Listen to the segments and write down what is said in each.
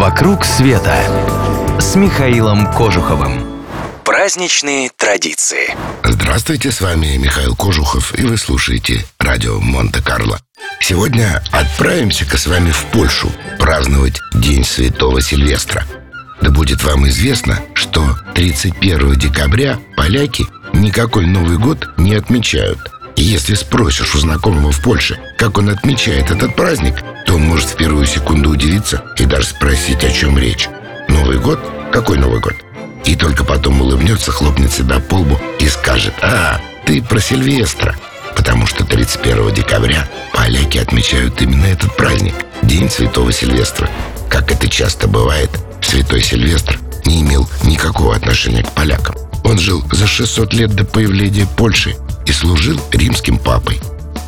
«Вокруг света» с Михаилом Кожуховым. Праздничные традиции. Здравствуйте, с вами Михаил Кожухов, и вы слушаете радио Монте-Карло. Сегодня отправимся-ка с вами в Польшу праздновать День Святого Сильвестра. Да будет вам известно, что 31 декабря поляки никакой Новый год не отмечают. Если спросишь у знакомого в Польше, как он отмечает этот праздник, то он может в первую секунду удивиться и даже спросить, о чем речь. Новый год? Какой Новый год? И только потом улыбнется, хлопнет себя по лбу и скажет «А, ты про Сильвестра». Потому что 31 декабря поляки отмечают именно этот праздник – День Святого Сильвестра. Как это часто бывает, Святой Сильвестр не имел никакого отношения к полякам. Он жил за 600 лет до появления Польши и служил римским папой.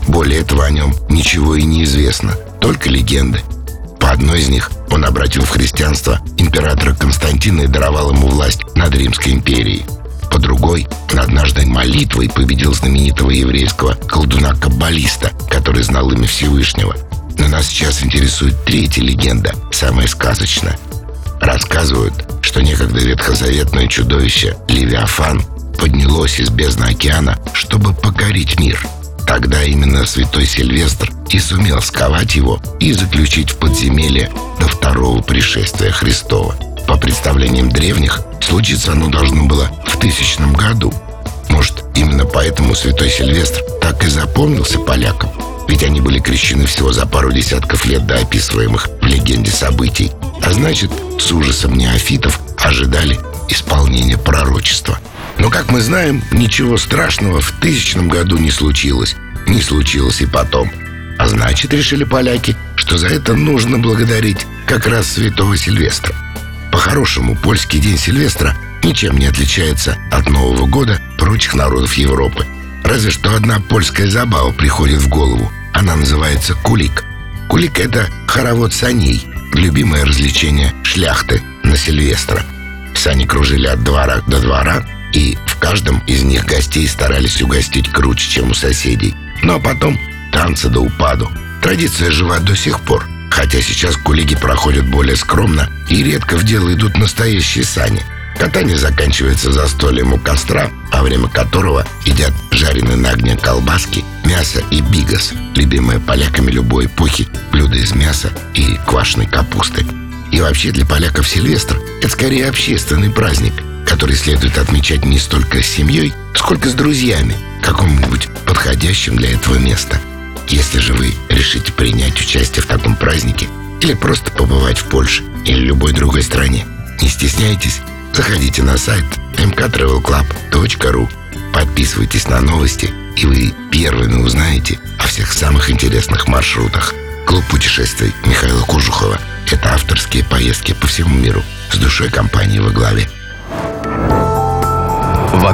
Более этого о нем ничего и не известно, только легенды. По одной из них он обратил в христианство императора Константина и даровал ему власть над Римской империей. По другой, он однажды молитвой победил знаменитого еврейского колдуна-каббалиста, который знал имя Всевышнего. Но нас сейчас интересует третья легенда, самая сказочная. Рассказывают, что некогда ветхозаветное чудовище Левиафан поднялось из бездны океана, чтобы покорить мир. Тогда именно святой Сильвестр и сумел сковать его и заключить в подземелье до второго пришествия Христова. По представлениям древних, случиться оно должно было в тысячном году. Может, именно поэтому святой Сильвестр так и запомнился полякам? Ведь они были крещены всего за пару десятков лет до описываемых в легенде событий. А значит, с ужасом неофитов ожидали исполнения пророчества. Но, как мы знаем, ничего страшного в тысячном году не случилось. Не случилось и потом. А значит, решили поляки, что за это нужно благодарить как раз святого Сильвестра. По-хорошему, польский день Сильвестра ничем не отличается от Нового года прочих народов Европы. Разве что одна польская забава приходит в голову. Она называется кулик. Кулик — это хоровод саней, любимое развлечение шляхты на Сильвестра. Сани кружили от двора до двора, и в каждом из них гостей старались угостить круче, чем у соседей. А потом танцы до упаду. Традиция жива до сих пор, хотя сейчас кулиги проходят более скромно и редко в дело идут настоящие сани. Катание заканчивается застольем у костра, во время которого едят жареные на огне колбаски, мясо и бигас, любимые поляками любой эпохи блюда из мяса и квашеной капусты. И вообще для поляков Сильвестр – это скорее общественный праздник, который следует отмечать не столько с семьей, сколько с друзьями, каком-нибудь подходящем для этого места. Если же вы решите принять участие в таком празднике или просто побывать в Польше или любой другой стране, не стесняйтесь, заходите на сайт mktravelclub.ru, подписывайтесь на новости, и вы первыми узнаете о всех самых интересных маршрутах. Клуб путешествий Михаила Кожухова – это авторские поездки по всему миру с душой компании во главе.